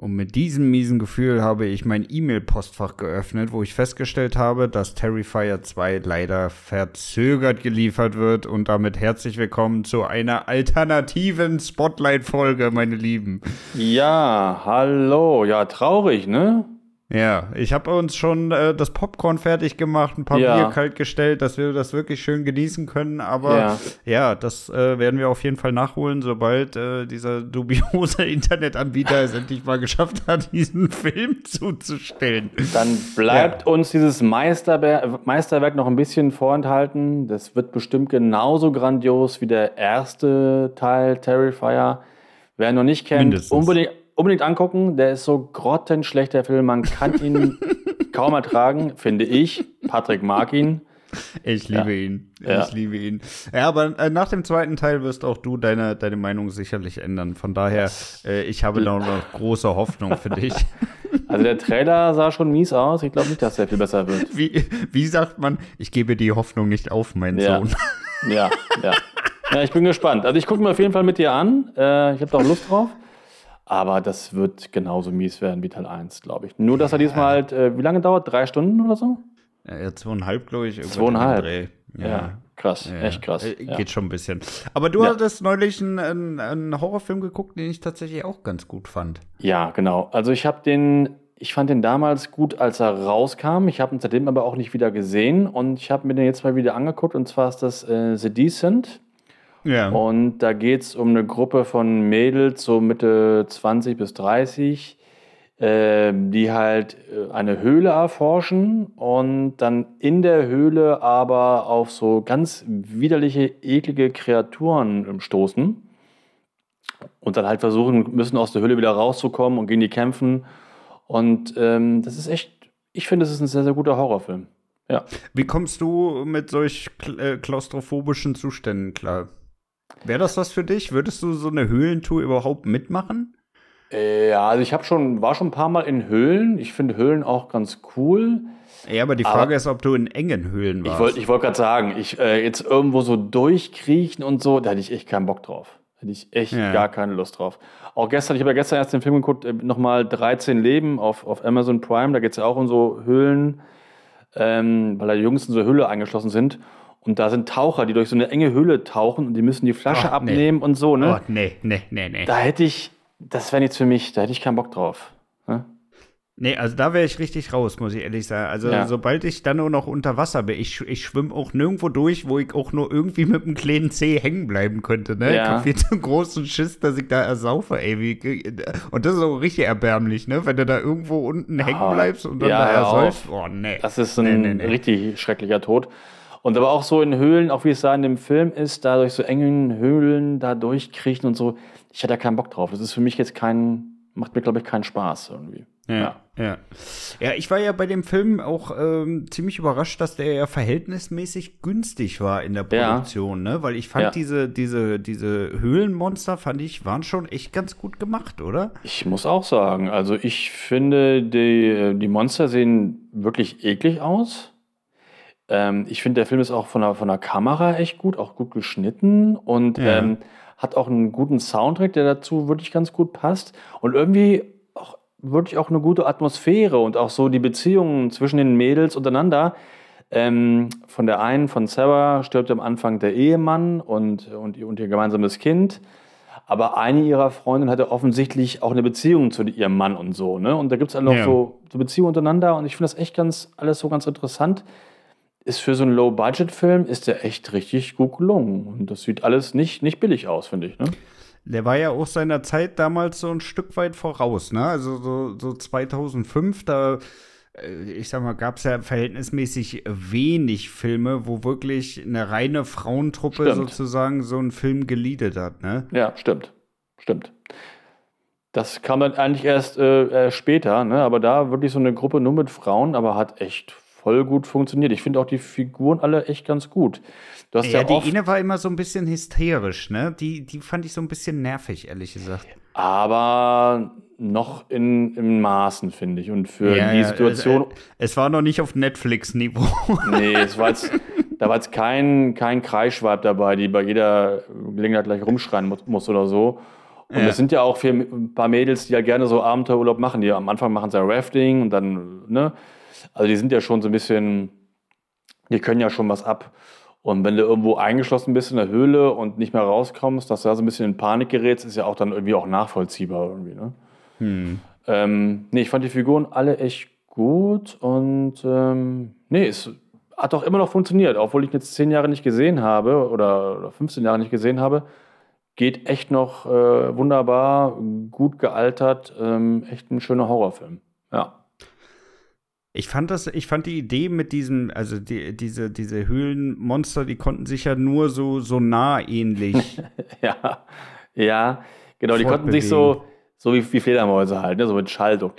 Und mit diesem miesen Gefühl habe ich mein E-Mail-Postfach geöffnet, wo ich festgestellt habe, dass Terrifier 2 leider verzögert geliefert wird. Und damit herzlich willkommen zu einer alternativen Spotlight-Folge, meine Lieben. Ja, hallo. Ja, traurig, ne? Ja, ich habe uns schon äh, das Popcorn fertig gemacht, ein paar ja. Bier kalt gestellt, dass wir das wirklich schön genießen können. Aber ja, ja das äh, werden wir auf jeden Fall nachholen, sobald äh, dieser dubiose Internetanbieter es endlich mal geschafft hat, diesen Film zuzustellen. Dann bleibt ja. uns dieses Meisterwer Meisterwerk noch ein bisschen vorenthalten. Das wird bestimmt genauso grandios wie der erste Teil Terrifier. Wer noch nicht kennt, Mindestens. unbedingt unbedingt angucken. Der ist so grottenschlecht, der Film. Man kann ihn kaum ertragen, finde ich. Patrick mag ihn. Ich liebe ja. ihn. Ich ja. liebe ihn. Ja, aber äh, nach dem zweiten Teil wirst auch du deine, deine Meinung sicherlich ändern. Von daher, äh, ich habe da noch große Hoffnung für dich. Also der Trailer sah schon mies aus. Ich glaube nicht, dass der viel besser wird. Wie, wie sagt man, ich gebe die Hoffnung nicht auf, mein ja. Sohn. Ja, ja. Ja, ich bin gespannt. Also ich gucke mir auf jeden Fall mit dir an. Äh, ich habe da auch Lust drauf. Aber das wird genauso mies werden wie Teil 1, glaube ich. Nur, dass er diesmal halt, äh, wie lange dauert? Drei Stunden oder so? Ja, zweieinhalb, glaube ich. Zweieinhalb. Ja. ja. krass, ja. echt krass. Äh, geht schon ein bisschen. Aber du hattest neulich einen, einen, Horrorfilm geguckt, den ich tatsächlich auch ganz gut fand. Ja, genau. Also ich habe den, ich fand den damals gut, als er rauskam. Ich habe ihn seitdem aber auch nicht wieder gesehen und ich habe mir den jetzt mal wieder angeguckt und zwar ist das äh, The Decent ja. Und da geht es um eine Gruppe von Mädels, so Mitte 20 bis 30, äh, die halt äh, eine Höhle erforschen und dann in der Höhle aber auf so ganz widerliche, eklige Kreaturen stoßen. Und dann halt versuchen müssen, aus der Höhle wieder rauszukommen und gegen die kämpfen. Und ähm, das ist echt, ich finde, es ist ein sehr, sehr guter Horrorfilm. Ja. Wie kommst du mit solch äh, klaustrophobischen Zuständen klar? Wäre das was für dich? Würdest du so eine Höhlentour überhaupt mitmachen? Äh, ja, also ich habe schon, war schon ein paar Mal in Höhlen. Ich finde Höhlen auch ganz cool. Ja, aber die Frage aber ist, ob du in engen Höhlen warst. Ich wollte ich wollt gerade sagen, ich äh, jetzt irgendwo so durchkriechen und so, da hätte ich echt keinen Bock drauf. Hätte ich echt ja. gar keine Lust drauf. Auch gestern, ich habe ja gestern erst den Film geguckt, äh, nochmal 13 Leben auf, auf Amazon Prime. Da geht es ja auch um so Höhlen, ähm, weil da die Jungs in so Höhle eingeschlossen sind. Und da sind Taucher, die durch so eine enge Höhle tauchen und die müssen die Flasche oh, abnehmen nee. und so, ne? Oh, nee, nee, nee, nee. Da hätte ich, das wäre nichts für mich, da hätte ich keinen Bock drauf. Ne? Nee, also da wäre ich richtig raus, muss ich ehrlich sagen. Also ja. sobald ich dann nur noch unter Wasser bin, ich, ich schwimme auch nirgendwo durch, wo ich auch nur irgendwie mit einem kleinen Zeh hängen bleiben könnte, ne? Ja. Ich hab viel zu großen Schiss, dass ich da ersaufe, ey. Wie, und das ist auch richtig erbärmlich, ne? Wenn du da irgendwo unten hängen bleibst und dann ja, da ersäufst. Oh, nee. Das ist ein nee, nee, nee. richtig schrecklicher Tod. Und aber auch so in Höhlen, auch wie es da in dem Film ist, da durch so engen Höhlen da durchkriechen und so. Ich hatte da keinen Bock drauf. Das ist für mich jetzt kein, macht mir, glaube ich, keinen Spaß irgendwie. Ja, ja. Ja, ich war ja bei dem Film auch ähm, ziemlich überrascht, dass der ja verhältnismäßig günstig war in der Produktion, ja. ne? Weil ich fand ja. diese, diese, diese Höhlenmonster, fand ich, waren schon echt ganz gut gemacht, oder? Ich muss auch sagen, also ich finde, die, die Monster sehen wirklich eklig aus. Ähm, ich finde, der Film ist auch von der, von der Kamera echt gut, auch gut geschnitten und ja. ähm, hat auch einen guten Soundtrack, der dazu wirklich ganz gut passt. Und irgendwie auch wirklich auch eine gute Atmosphäre und auch so die Beziehungen zwischen den Mädels untereinander. Ähm, von der einen, von Sarah, stirbt am Anfang der Ehemann und, und, und ihr gemeinsames Kind. Aber eine ihrer Freundinnen hatte offensichtlich auch eine Beziehung zu ihrem Mann und so. Ne? Und da gibt es halt noch ja. so, so Beziehungen untereinander. Und ich finde das echt ganz, alles so ganz interessant ist für so einen Low-Budget-Film ist der echt richtig gut gelungen. Und das sieht alles nicht, nicht billig aus, finde ich. Ne? Der war ja auch seiner Zeit damals so ein Stück weit voraus, ne? Also so, so 2005, da, äh, ich sag mal, gab es ja verhältnismäßig wenig Filme, wo wirklich eine reine Frauentruppe stimmt. sozusagen so einen Film geleadet hat, ne? Ja, stimmt. Stimmt. Das kam dann eigentlich erst äh, später, ne? aber da wirklich so eine Gruppe nur mit Frauen, aber hat echt voll gut funktioniert. Ich finde auch die Figuren alle echt ganz gut. Du hast ja, ja die eine war immer so ein bisschen hysterisch, ne? Die, die fand ich so ein bisschen nervig, ehrlich gesagt. Aber noch in, in Maßen, finde ich. Und für ja, die Situation. Es, es, war noch nicht auf Netflix-Niveau. nee, es war jetzt, da war jetzt kein, kein Kreischweib dabei, die bei jeder Gelegenheit gleich rumschreien muss, muss oder so. Und es ja. sind ja auch für ein paar Mädels, die ja gerne so Abenteuerurlaub machen. Die am Anfang machen sie ja Rafting und dann, ne? Also die sind ja schon so ein bisschen, die können ja schon was ab. Und wenn du irgendwo eingeschlossen bist in der Höhle und nicht mehr rauskommst, dass du da so ein bisschen in Panik gerätst, ist ja auch dann irgendwie auch nachvollziehbar irgendwie, ne? Hm. Ähm, nee, ich fand die Figuren alle echt gut und ähm, nee, es hat auch immer noch funktioniert, obwohl ich jetzt zehn Jahre nicht gesehen habe oder, oder 15 Jahre nicht gesehen habe. Geht echt noch äh, wunderbar, gut gealtert, ähm, echt ein schöner Horrorfilm. Ja. Ich fand das, ich fand die Idee mit diesem, also die, diese, diese Höhlenmonster, die konnten sich ja nur so, so nah ähnlich. ja, ja, genau, die konnten sich so, so wie, wie Fledermäuse halt, ne, so mit Schall, so.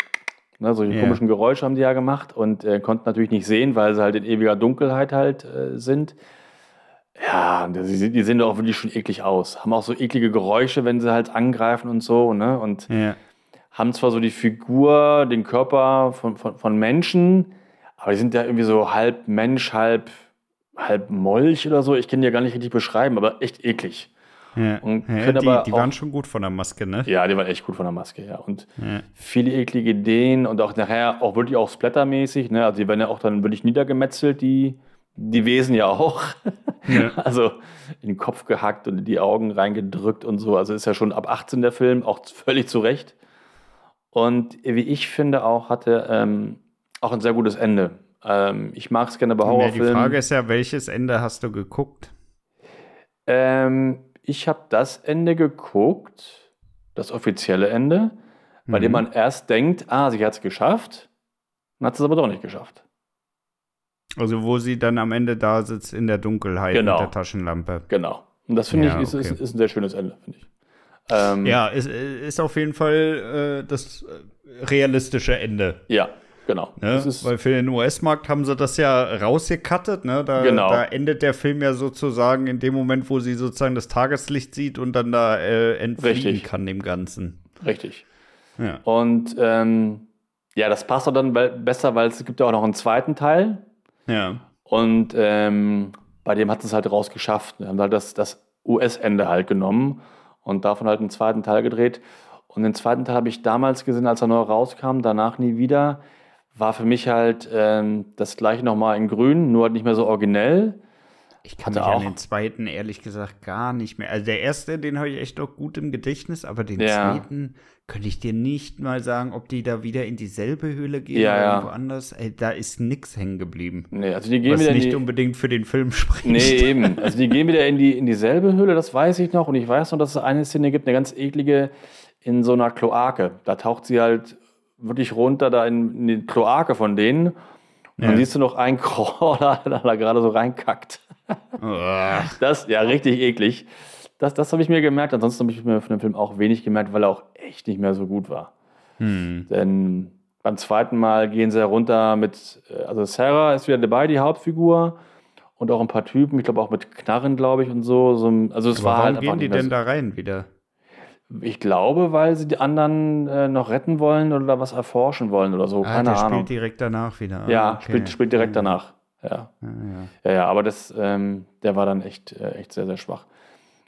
Ne, solche yeah. komischen Geräusche haben die ja gemacht und äh, konnten natürlich nicht sehen, weil sie halt in ewiger Dunkelheit halt äh, sind. Ja, die, die sehen doch auch wirklich schon eklig aus. Haben auch so eklige Geräusche, wenn sie halt angreifen und so, ne? Und yeah haben zwar so die Figur, den Körper von, von, von Menschen, aber die sind ja irgendwie so halb Mensch, halb, halb Molch oder so. Ich kann die ja gar nicht richtig beschreiben, aber echt eklig. Ja. Und ja, die, die auch, waren schon gut von der Maske, ne? Ja, die waren echt gut von der Maske, ja. Und ja. viele eklige Ideen und auch nachher auch wirklich auch splattermäßig, ne? Also die werden ja auch dann wirklich niedergemetzelt, die, die Wesen ja auch. Ja. also in den Kopf gehackt und in die Augen reingedrückt und so. Also ist ja schon ab 18 der Film, auch völlig zu Recht. Und wie ich finde auch, hatte ähm, auch ein sehr gutes Ende. Ähm, ich mag es gerne bei Horrorfilmen. Die Frage ist ja, welches Ende hast du geguckt? Ähm, ich habe das Ende geguckt, das offizielle Ende, bei mhm. dem man erst denkt, ah, sie hat es geschafft, dann hat es aber doch nicht geschafft. Also wo sie dann am Ende da sitzt in der Dunkelheit genau. mit der Taschenlampe. Genau. Und das finde ja, ich ist, okay. ist, ist, ein sehr schönes Ende, finde ich. Ähm, ja, ist, ist auf jeden Fall äh, das äh, realistische Ende. Ja, genau. Ne? Weil für den US-Markt haben sie das ja rausgekattet. Ne? Da, genau. da endet der Film ja sozusagen in dem Moment, wo sie sozusagen das Tageslicht sieht und dann da äh, entfliehen Richtig. kann dem Ganzen. Richtig. Ja. Und ähm, ja, das passt auch dann besser, weil es gibt ja auch noch einen zweiten Teil. Ja. Und ähm, bei dem hat es halt rausgeschafft. Wir haben halt das, das US-Ende halt genommen und davon halt einen zweiten Teil gedreht. Und den zweiten Teil habe ich damals gesehen, als er neu rauskam, danach nie wieder. War für mich halt ähm, das gleiche nochmal in grün, nur halt nicht mehr so originell. Ich kann mich auch. an den zweiten ehrlich gesagt gar nicht mehr. Also der erste, den habe ich echt noch gut im Gedächtnis, aber den ja. zweiten könnte ich dir nicht mal sagen, ob die da wieder in dieselbe Höhle gehen ja, oder ja. irgendwo anders. Ey, da ist nichts hängen geblieben. Nee, also die gehen was wieder nicht die, unbedingt für den Film spricht. Nee, eben. Also die gehen wieder in, die, in dieselbe Höhle, das weiß ich noch. Und ich weiß noch, dass es eine Szene gibt, eine ganz eklige, in so einer Kloake. Da taucht sie halt wirklich runter da in, in die Kloake von denen. Und ja. dann siehst du noch einen Crawler, der da gerade so reinkackt. das, ja, richtig eklig. Das, das habe ich mir gemerkt. Ansonsten habe ich mir von dem Film auch wenig gemerkt, weil er auch echt nicht mehr so gut war. Hm. Denn beim zweiten Mal gehen sie herunter mit, äh, also Sarah ist wieder dabei, die Hauptfigur. Und auch ein paar Typen, ich glaube auch mit Knarren, glaube ich, und so. so also es Aber war warum halt gehen die denn so. da rein wieder? Ich glaube, weil sie die anderen äh, noch retten wollen oder was erforschen wollen oder so. Ah, Keine der Ahnung. spielt direkt danach wieder. Ah, ja, okay. spielt, spielt direkt danach. Ja. Ja, ja. ja, ja aber das, ähm, der war dann echt, äh, echt sehr, sehr schwach.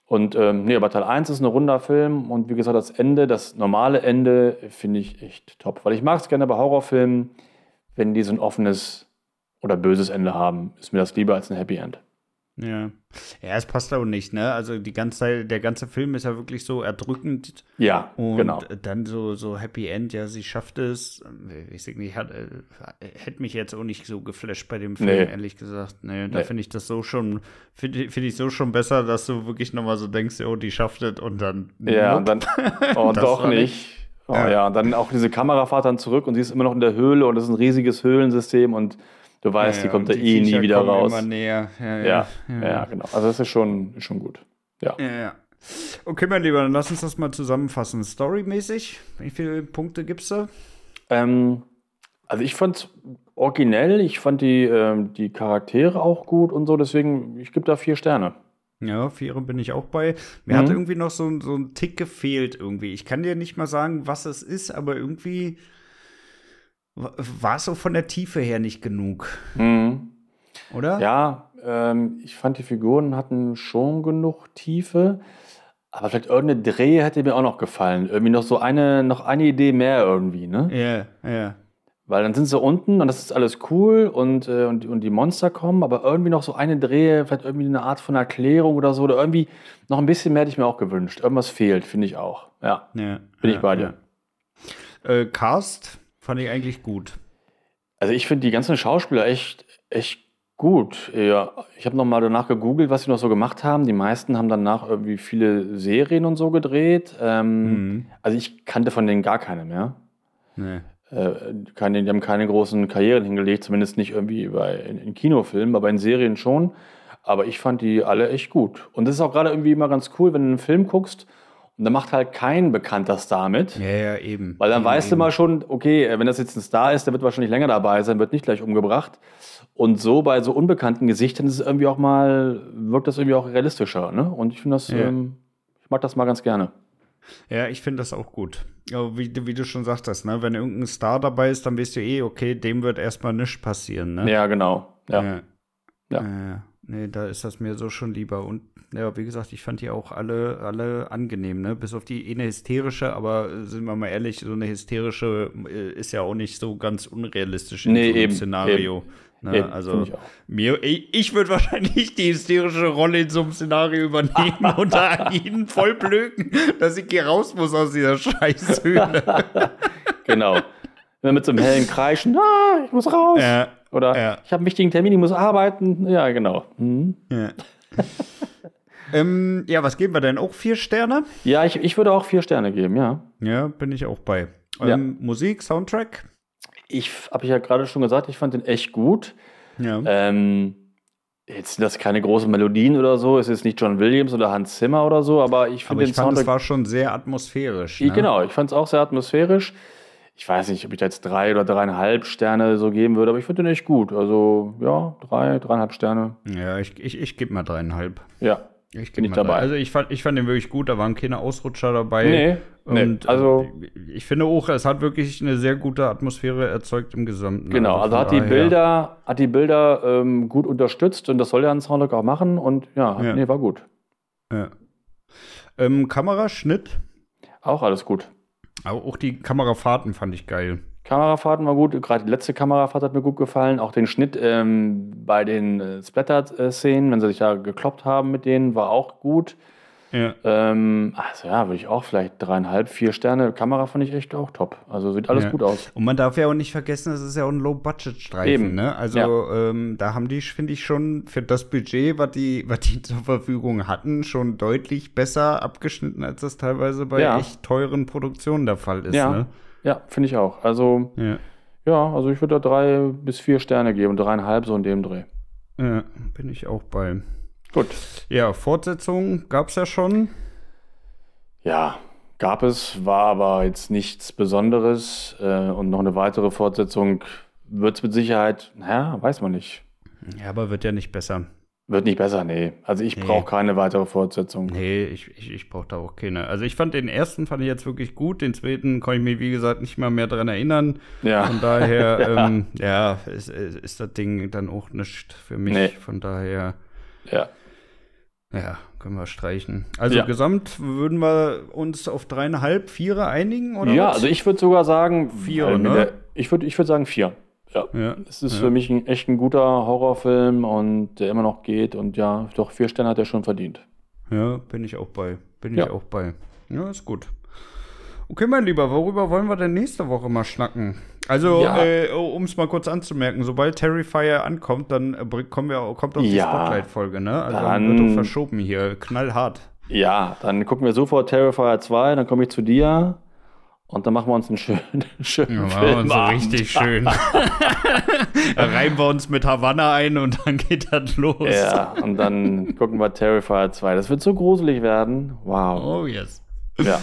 Und ähm, nee, aber Teil 1 ist ein runder Film und wie gesagt, das Ende, das normale Ende, finde ich echt top. Weil ich mag es gerne bei Horrorfilmen, wenn die so ein offenes oder böses Ende haben. Ist mir das lieber als ein Happy End. Ja. Ja, es passt auch nicht, ne? Also die ganze Zeit, der ganze Film ist ja wirklich so erdrückend. Ja, und genau. dann so, so Happy End, ja, sie schafft es. Ich sag nicht, hat, äh, hätte mich jetzt auch nicht so geflasht bei dem Film, nee. ehrlich gesagt. Nee, da nee. finde ich das so schon, finde find ich so schon besser, dass du wirklich nochmal so denkst, oh, die schafft es und dann. Ja, und dann, oh, doch nicht. nicht. Oh ja. ja, und dann auch diese Kamerafahrt dann zurück und sie ist immer noch in der Höhle und das ist ein riesiges Höhlensystem und Du weißt, ja, die kommt da eh nie wieder raus. Immer näher. Ja ja, ja, genau. Also das ist schon, schon gut. Ja. ja. Okay, mein Lieber, dann lass uns das mal zusammenfassen. Storymäßig, wie viele Punkte gibst du? Ähm, Also ich fand es originell, ich fand die, ähm, die Charaktere auch gut und so, deswegen, ich gebe da vier Sterne. Ja, Viere bin ich auch bei. Mir mhm. hat irgendwie noch so, so ein Tick gefehlt irgendwie. Ich kann dir nicht mal sagen, was es ist, aber irgendwie war es so von der Tiefe her nicht genug. Mhm. Oder? Ja, ähm, ich fand die Figuren hatten schon genug Tiefe. Aber vielleicht irgendeine Dreh hätte mir auch noch gefallen. Irgendwie noch so eine, noch eine Idee mehr irgendwie, ne? Ja, ja. Weil dann sind sie unten und das ist alles cool und, äh, und, und die Monster kommen, aber irgendwie noch so eine Drehe, vielleicht irgendwie eine Art von Erklärung oder so, oder irgendwie noch ein bisschen mehr hätte ich mir auch gewünscht. Irgendwas fehlt, finde ich auch. Ja. ja Bin ja, ich bei dir. Ja. Äh, Cast fand ich eigentlich gut. Also ich finde die ganzen Schauspieler echt, echt gut. Ja, ich habe nochmal danach gegoogelt, was sie noch so gemacht haben. Die meisten haben danach irgendwie viele Serien und so gedreht. Ähm, mhm. Also ich kannte von denen gar keine mehr. Nee äh, keine, die haben keine großen Karrieren hingelegt, zumindest nicht irgendwie bei, in, in, Kinofilmen, aber in Serien schon. Aber ich fand die alle echt gut. Und das ist auch gerade irgendwie immer ganz cool, wenn du einen Film guckst und da macht halt kein bekannter Star mit. Ja, ja, eben. Weil dann eben, weißt eben. du mal schon, okay, wenn das jetzt ein Star ist, der wird wahrscheinlich länger dabei sein, wird nicht gleich umgebracht. Und so bei so unbekannten Gesichtern ist es irgendwie auch mal, wirkt das irgendwie auch realistischer. Ne? Und ich finde das, ja. ähm, ich mag das mal ganz gerne. Ja, ich finde das auch gut. Wie, wie du schon sagtest, ne? wenn irgendein Star dabei ist, dann weißt du eh, okay, dem wird erstmal nichts passieren. Ne? Ja, genau. Ja. ja. ja. Nee, da ist das mir so schon lieber. Und ja, wie gesagt, ich fand die auch alle, alle angenehm, ne? Bis auf die eine hysterische, aber äh, sind wir mal ehrlich, so eine hysterische äh, ist ja auch nicht so ganz unrealistisch in nee, so einem eben, Szenario. Eben. Ne? Eben, also ich mir, ich, ich würde wahrscheinlich die hysterische Rolle in so einem Szenario übernehmen und da ihn voll blöken, dass ich hier raus muss aus dieser Scheißhöhle. genau. Wenn mit so einem hellen Kreischen, ah, ich muss raus. Ja, Oder ja. ich habe einen wichtigen Termin, ich muss arbeiten. Ja, genau. Mhm. Ja. ähm, ja, was geben wir denn? Auch vier Sterne? Ja, ich, ich würde auch vier Sterne geben, ja. Ja, bin ich auch bei. Ähm, Ja. Musik, Soundtrack? Ich habe ich ja gerade schon gesagt, ich fand den echt gut. Ja. Ähm, jetzt sind das keine großen Melodien oder so, es ist nicht John Williams oder Hans Zimmer oder so, aber ich finde ich den fand, es war schon sehr atmosphärisch. Ne? Genau, ich fand es auch sehr atmosphärisch. Ich weiß nicht, ob ich da jetzt drei oder dreieinhalb Sterne so geben würde, aber ich finde den echt gut. Also ja, drei, dreieinhalb Sterne. Ja, ich, ich, ich gebe mal dreieinhalb. Ja. Ich Bin mal dabei. drei. Also ich fand, ich fand den wirklich gut, da waren keine Ausrutscher dabei. Nee, nee, Und also- äh, ich finde auch, es hat wirklich eine sehr gute Atmosphäre erzeugt im Gesamten. Genau, also von hat die Bilder, hat die Bilder ähm, gut unterstützt und das soll ja ein Soundtrack auch machen und ja, Ja. nee, war gut. Ja. Ähm, Kameraschnitt, Auch alles gut. Aber auch die Kamerafahrten fand ich geil. Kamerafahrten war gut, gerade die letzte Kamerafahrt hat mir gut gefallen. Auch den Schnitt ähm, bei den äh, Splatter-Szenen, wenn sie sich da gekloppt haben mit denen, war auch gut. Ja. Ähm, also ja, würde ich auch vielleicht dreieinhalb, vier Sterne. Kamera fand ich echt auch top. Also sieht alles Ja. gut aus. Und man darf ja auch nicht vergessen, es ist ja auch ein Low-Budget-Streifen. Ne? Also Ja. ähm, da haben die, finde ich, schon für das Budget, was die, was die zur Verfügung hatten, schon deutlich besser abgeschnitten, als das teilweise bei Ja. echt teuren Produktionen der Fall ist. Ja. Ne? Ja, finde ich auch. Also Ja. ja, also ich würde da drei bis vier Sterne geben, dreieinhalb so in dem Dreh. ja, bin ich auch bei. Gut. Ja, Fortsetzung gab es ja schon. Ja, gab es, war aber jetzt nichts Besonderes. Äh, und noch eine weitere Fortsetzung wird es mit Sicherheit, naja, weiß man nicht. Ja, aber wird ja nicht besser. Wird nicht besser, nee. Also ich Nee. brauche keine weitere Fortsetzung. Nee, ich, ich, ich brauche da auch keine. Also ich fand den ersten fand ich jetzt wirklich gut, den zweiten konnte ich mir, wie gesagt, nicht mal mehr dran erinnern. Ja. Von daher, ähm, ja, ist, ist das Ding dann auch nicht für mich. Nee. Von daher, Ja. Ja, können wir streichen. Also Ja. gesamt würden wir uns auf dreieinhalb, viere einigen, oder ja, was? also ich würde sogar sagen, Vier, ne? der- ich würde ich würd sagen vier. Ja. Ja, Es ist ja. für mich ein, echt ein guter Horrorfilm und der immer noch geht. Und ja, doch vier Sterne hat er schon verdient. Ja, bin ich auch bei. Bin ich auch bei. Ja, ist gut. Okay, mein Lieber, worüber wollen wir denn nächste Woche mal schnacken? Also, Ja. äh, um es mal kurz anzumerken, sobald Terrifier ankommt, dann äh, kommen wir, kommt auch die Ja. Spotlight-Folge, ne? Also Dann- wird doch verschoben hier, knallhart. Ja, dann gucken wir sofort Terrifier 2, dann komme ich zu dir und dann machen wir uns einen schönen, schönen Ja, machen wir uns so richtig schön. da reiben wir uns mit Havanna ein und dann geht das los. Ja, und dann gucken wir Terrifier 2. Das wird so gruselig werden. Wow. Oh, yes. Ja.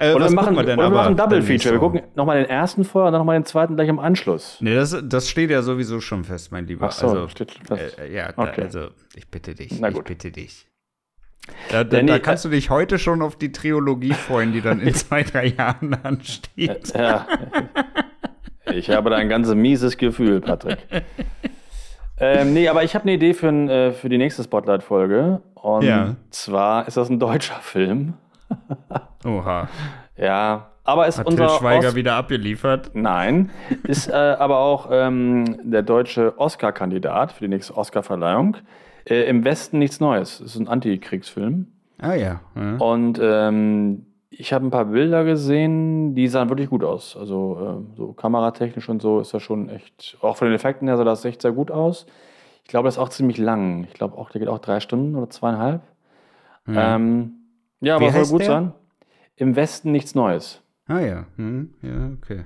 Äh, oder wir machen, wir denn oder wir machen Double Feature. Wir gucken nochmal den ersten vor und dann nochmal den zweiten gleich im Anschluss. Nee, das, das steht ja sowieso schon fest, mein Lieber. Ach so, also, steht fest. Äh, ja, okay. da, also ich bitte dich. Na gut. Ich bitte dich. Da, da, da, kannst du dich heute schon auf die Trilogie freuen, die dann in zwei, drei Jahren ansteht. Ja. Ich habe da ein ganz mieses Gefühl, Patrick. ähm, nee, aber ich habe eine Idee für, äh, für die nächste Spotlight-Folge. Und ja. zwar ist das ein deutscher Film. Oha. Ja, aber ist Hat unser. Til Schweiger Os wieder abgeliefert? Nein. Ist äh, aber auch ähm, der deutsche Oscar-Kandidat für die nächste Oscar-Verleihung. Äh, Im Westen nichts Neues. Es ist ein Antikriegsfilm. Ah ja. ja. Und ähm, ich habe ein paar Bilder gesehen, die sahen wirklich gut aus. Also äh, so kameratechnisch und so ist das schon echt, auch von den Effekten her sah das echt sehr gut aus. Ich glaube, das ist auch ziemlich lang. Ich glaube auch, der geht auch drei Stunden oder zweieinhalb. Ja, ähm, ja aber soll gut der? sein. Im Westen nichts Neues. Ah ja, hm, ja, okay.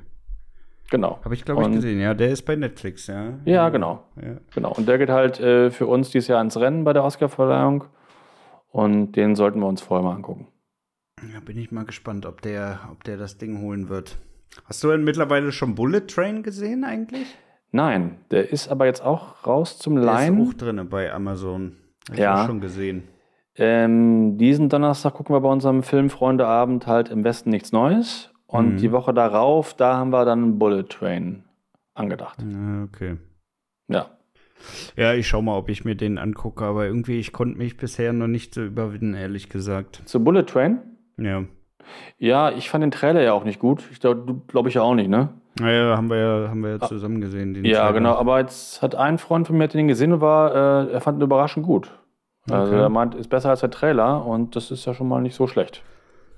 Genau. Habe ich, glaube ich, gesehen. Ja, der ist bei Netflix, ja. Ja, genau. Ja. Genau. Und der geht halt äh, für uns dieses Jahr ins Rennen bei der Oscarverleihung. Und den sollten wir uns vorher mal angucken. Ja, bin ich mal gespannt, ob der, ob der das Ding holen wird. Hast du denn mittlerweile schon Bullet Train gesehen eigentlich? Nein, der ist aber jetzt auch raus zum Leihen. Der ist auch drin bei Amazon. Hab ja. Ich schon gesehen. Ähm, diesen Donnerstag gucken wir bei unserem Filmfreundeabend halt im Westen nichts Neues. Und mhm. die Woche darauf, da haben wir dann Bullet Train angedacht. Ja, okay. Ja. Ja, ich schau mal, ob ich mir den angucke, aber irgendwie, ich konnte mich bisher noch nicht so überwinden, ehrlich gesagt. Zu Bullet Train? Ja. Ja, ich fand den Trailer ja auch nicht gut. Ich glaube, glaube ich ja auch nicht, ne? Naja, haben wir ja, haben wir ja ah. zusammen gesehen. ja, Trailer. genau, aber jetzt hat ein Freund von mir, den gesehen war, äh, er fand ihn überraschend gut. Also okay. er meint, ist besser als der Trailer und das ist ja schon mal nicht so schlecht.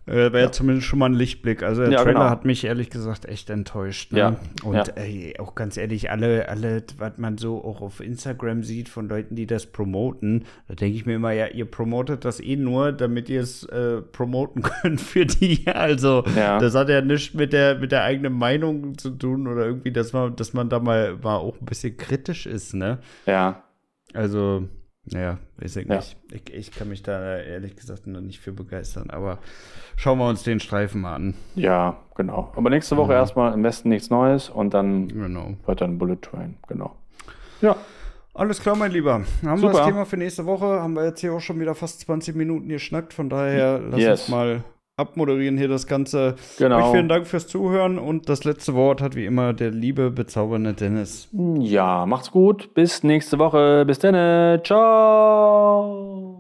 Äh, Wäre ja. zumindest schon mal ein Lichtblick. Also der ja, Trailer genau. hat mich ehrlich gesagt echt enttäuscht. Ne? Ja. Und ja. Äh, auch ganz ehrlich, alle, alle, was man so auch auf Instagram sieht von Leuten, die das promoten, da denke ich mir immer, ja, ihr promotet das eh nur, damit ihr es äh, promoten könnt für die. Also das hat ja nichts mit der, mit der eigenen Meinung zu tun oder irgendwie, dass man, dass man da mal, mal auch ein bisschen kritisch ist, ne? Ja. Also ja, ich ja. nicht. Ich, ich, kann mich da ehrlich gesagt noch nicht für begeistern, aber schauen wir uns den Streifen mal an. Ja, genau. Aber nächste Woche mhm. erstmal im Westen nichts Neues und dann genau. wird dann Bullet Train, genau. Ja. Alles klar, mein Lieber. Haben Super. wir das Thema für nächste Woche? Haben wir jetzt hier auch schon wieder fast 20 Minuten geschnackt. Von daher lass yes. uns mal abmoderieren hier das Ganze. Genau. Euch vielen Dank fürs Zuhören und das letzte Wort hat wie immer der liebe, bezaubernde Dennis. Ja, macht's gut. Bis nächste Woche. Bis dann. Ciao.